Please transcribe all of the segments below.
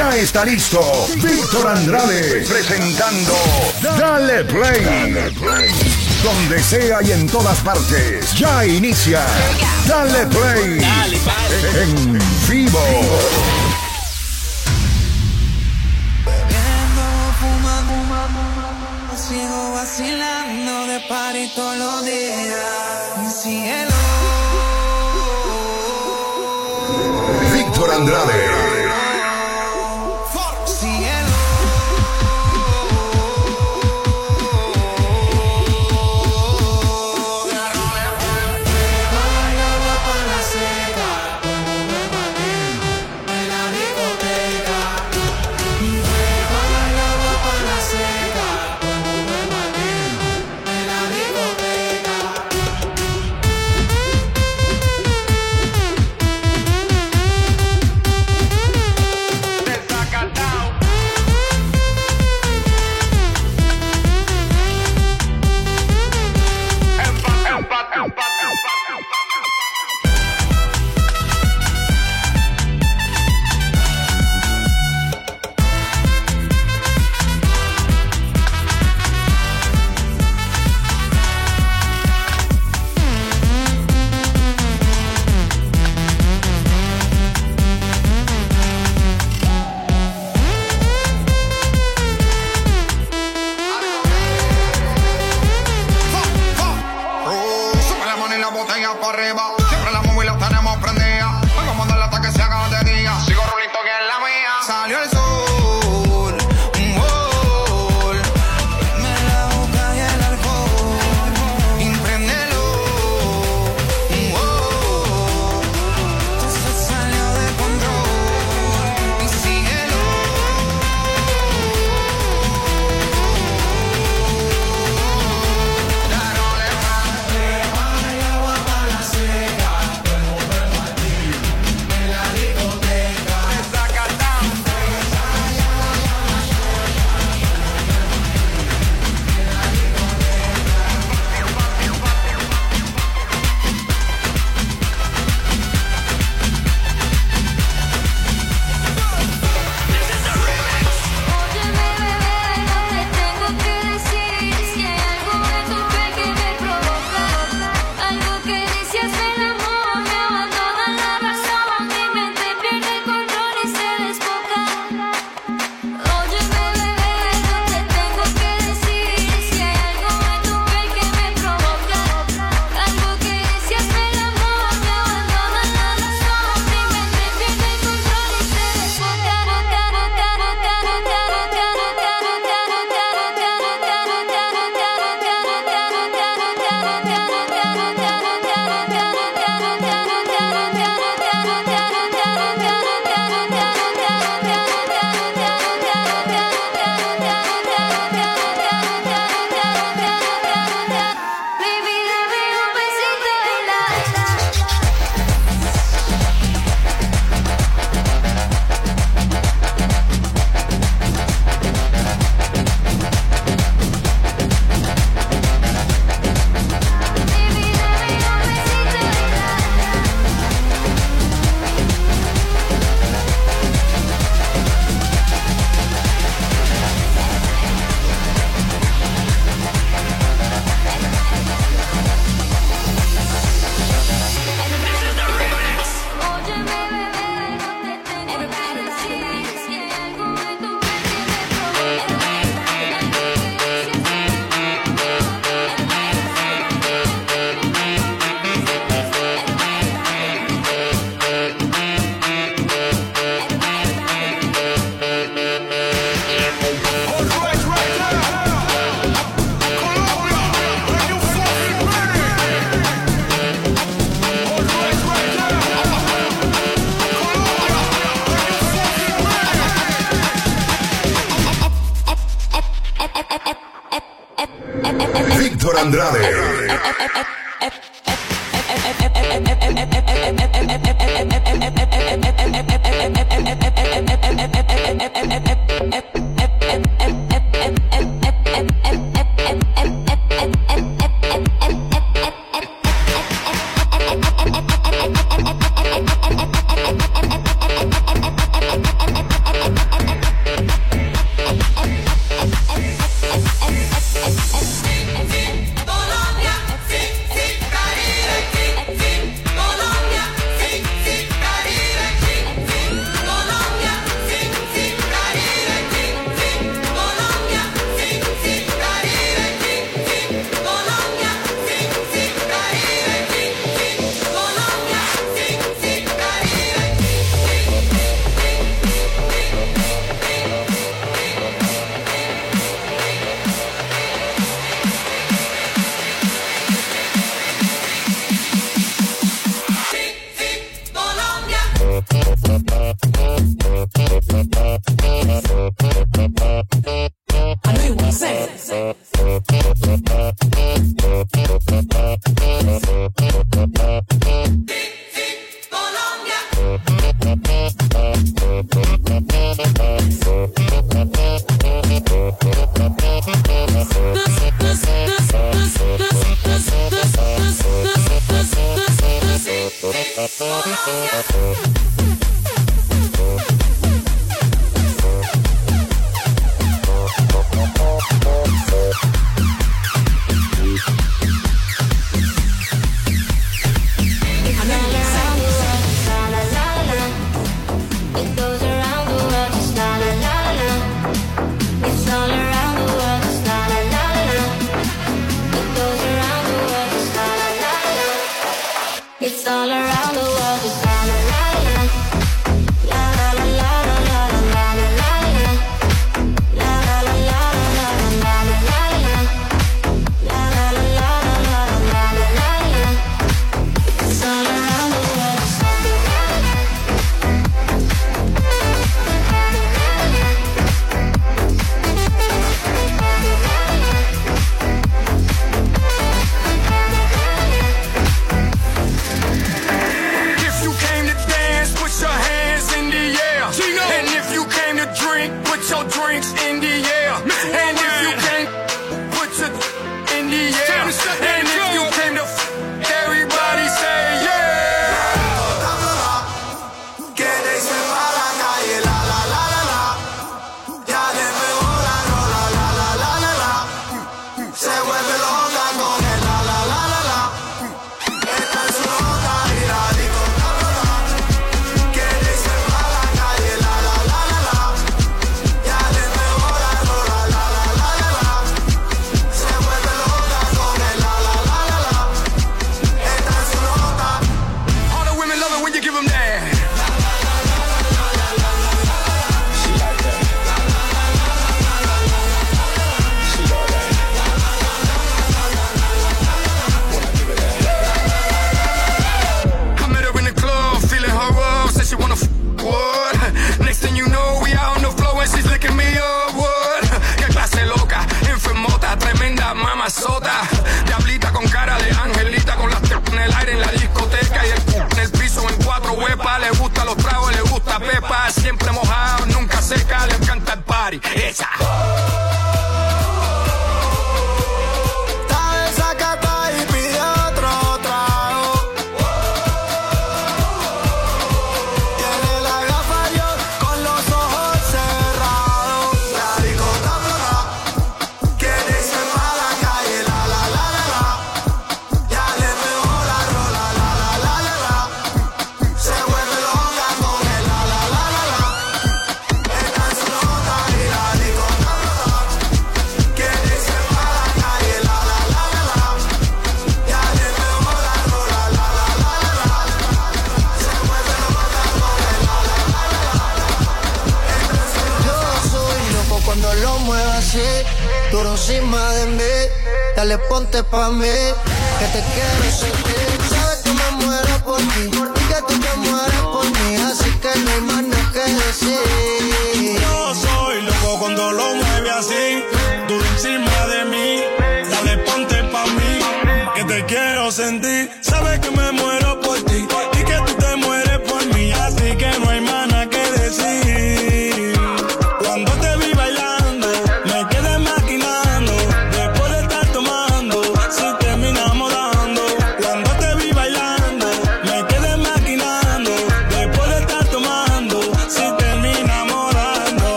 Ya está listo Víctor Andrade presentando Dale Play. Donde sea y en todas partes. Ya inicia Dale Play. En vivo. Sigo vacilando de party todos los días. cielo. Víctor Andrade. corremos.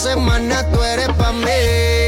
Semana tú eres pa' mí.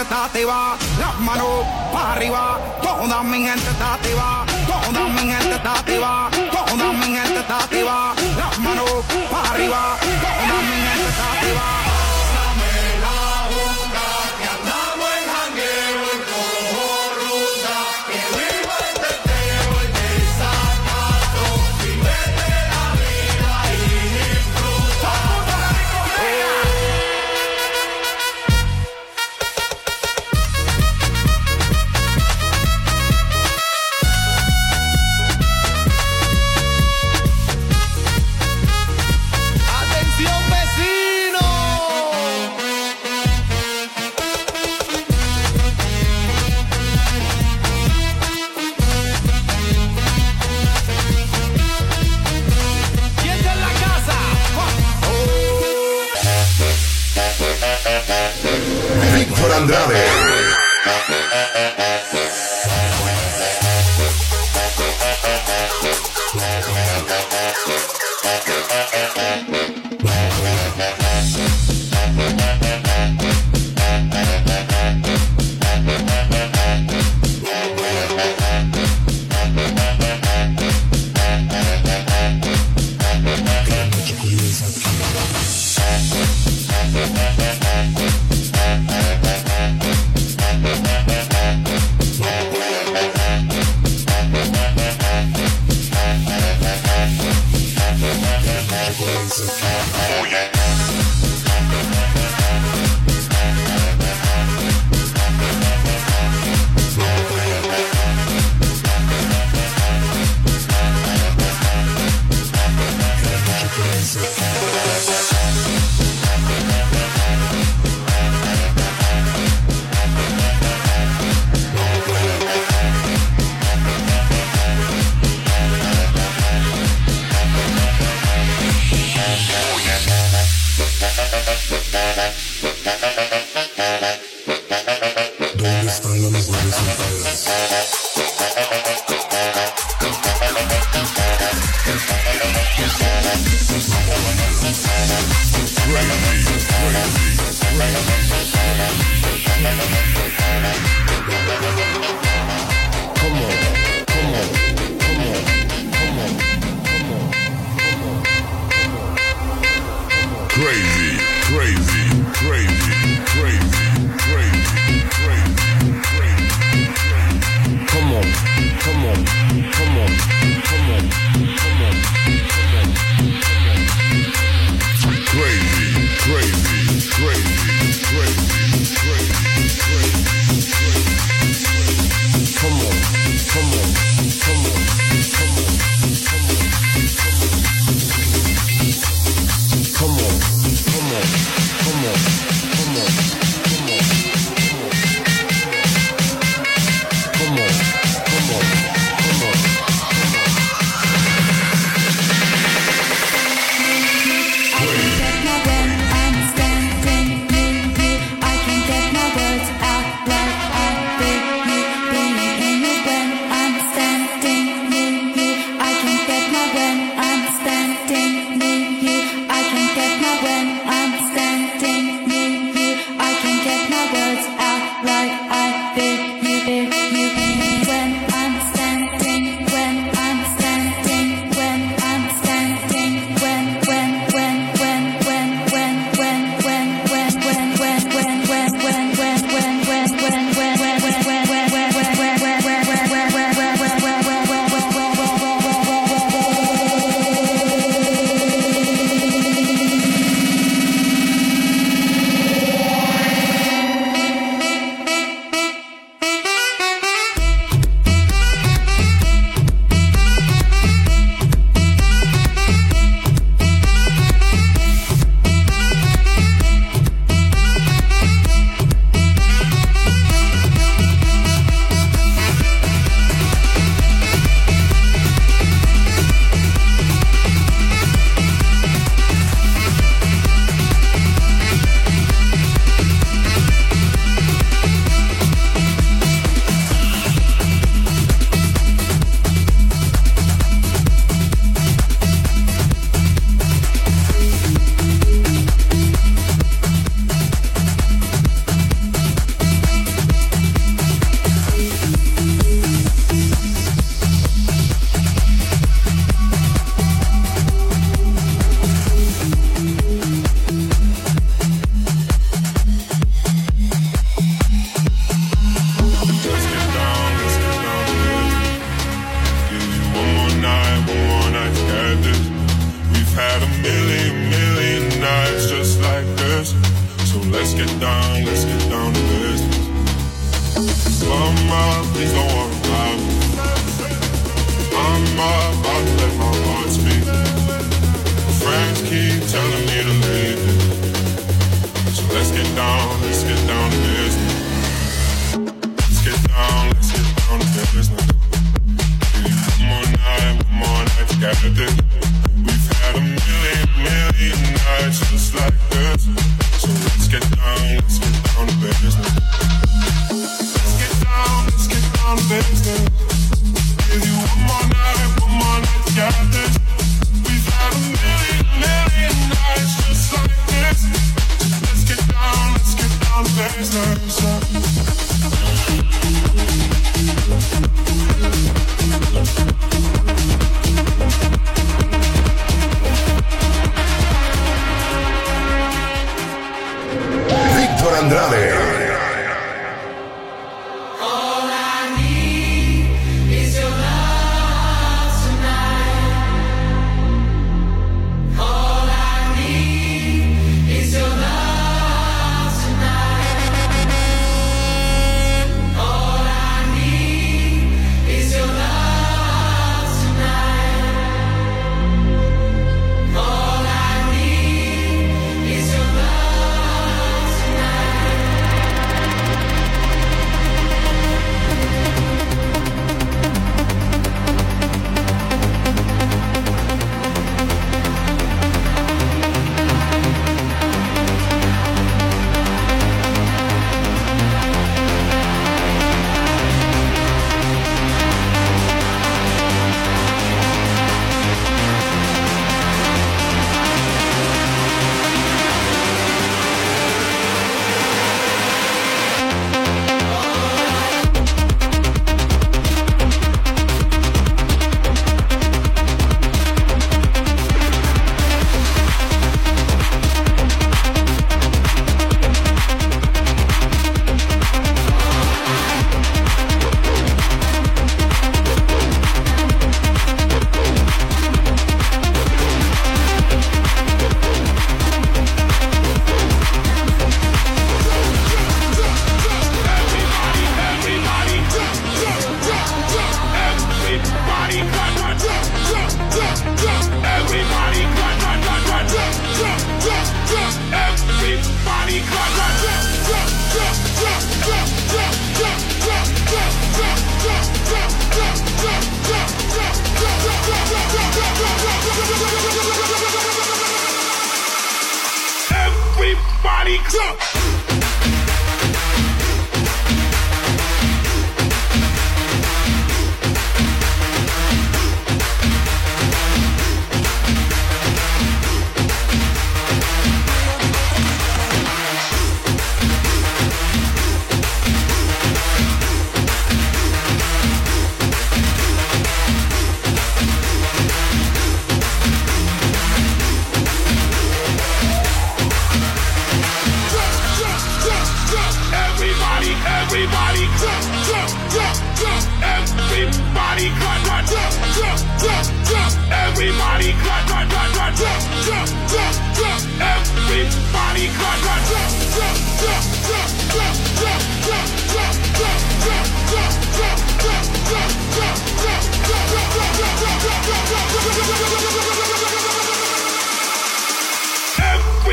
Activa, las manos para arriba, toda mi gente está activa, toda mi gente está activa, toda mi gente está activa, las manos para arriba, mi gente está. Andrade. Crazy, So let's get down, let's get down to business. Let's get down, let's get down to business. One more night, one more night, got. We've had a million, million nights just like this. So let's get down, let's get down to business. Let's get down, let's get down to business. Give you one more night, one more night, got something, something.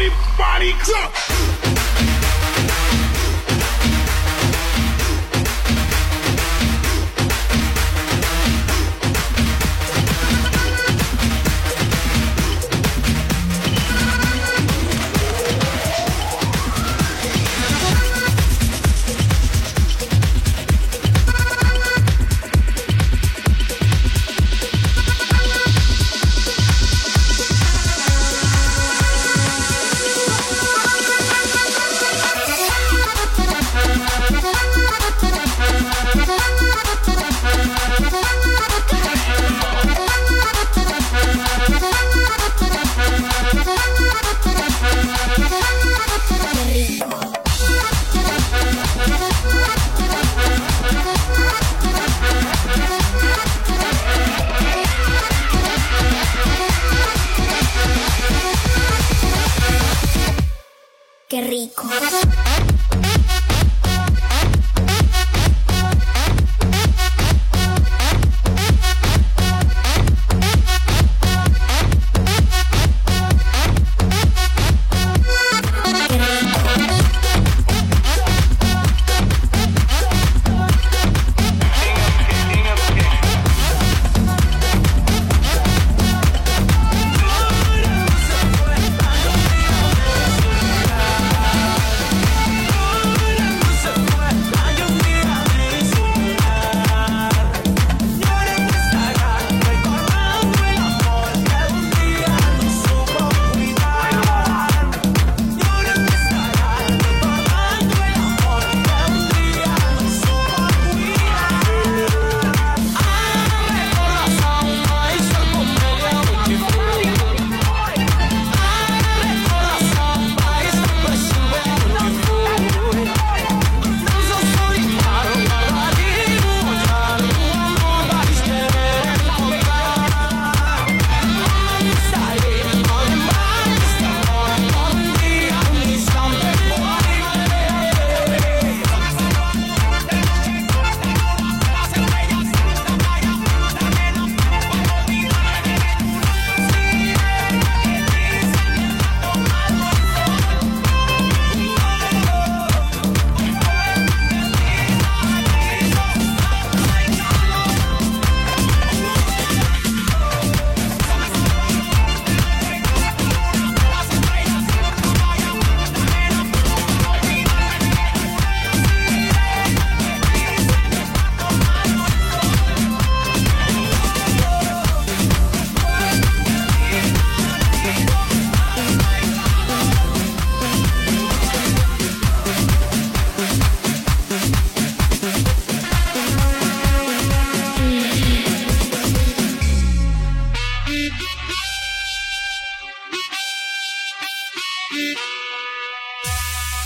Everybody clap.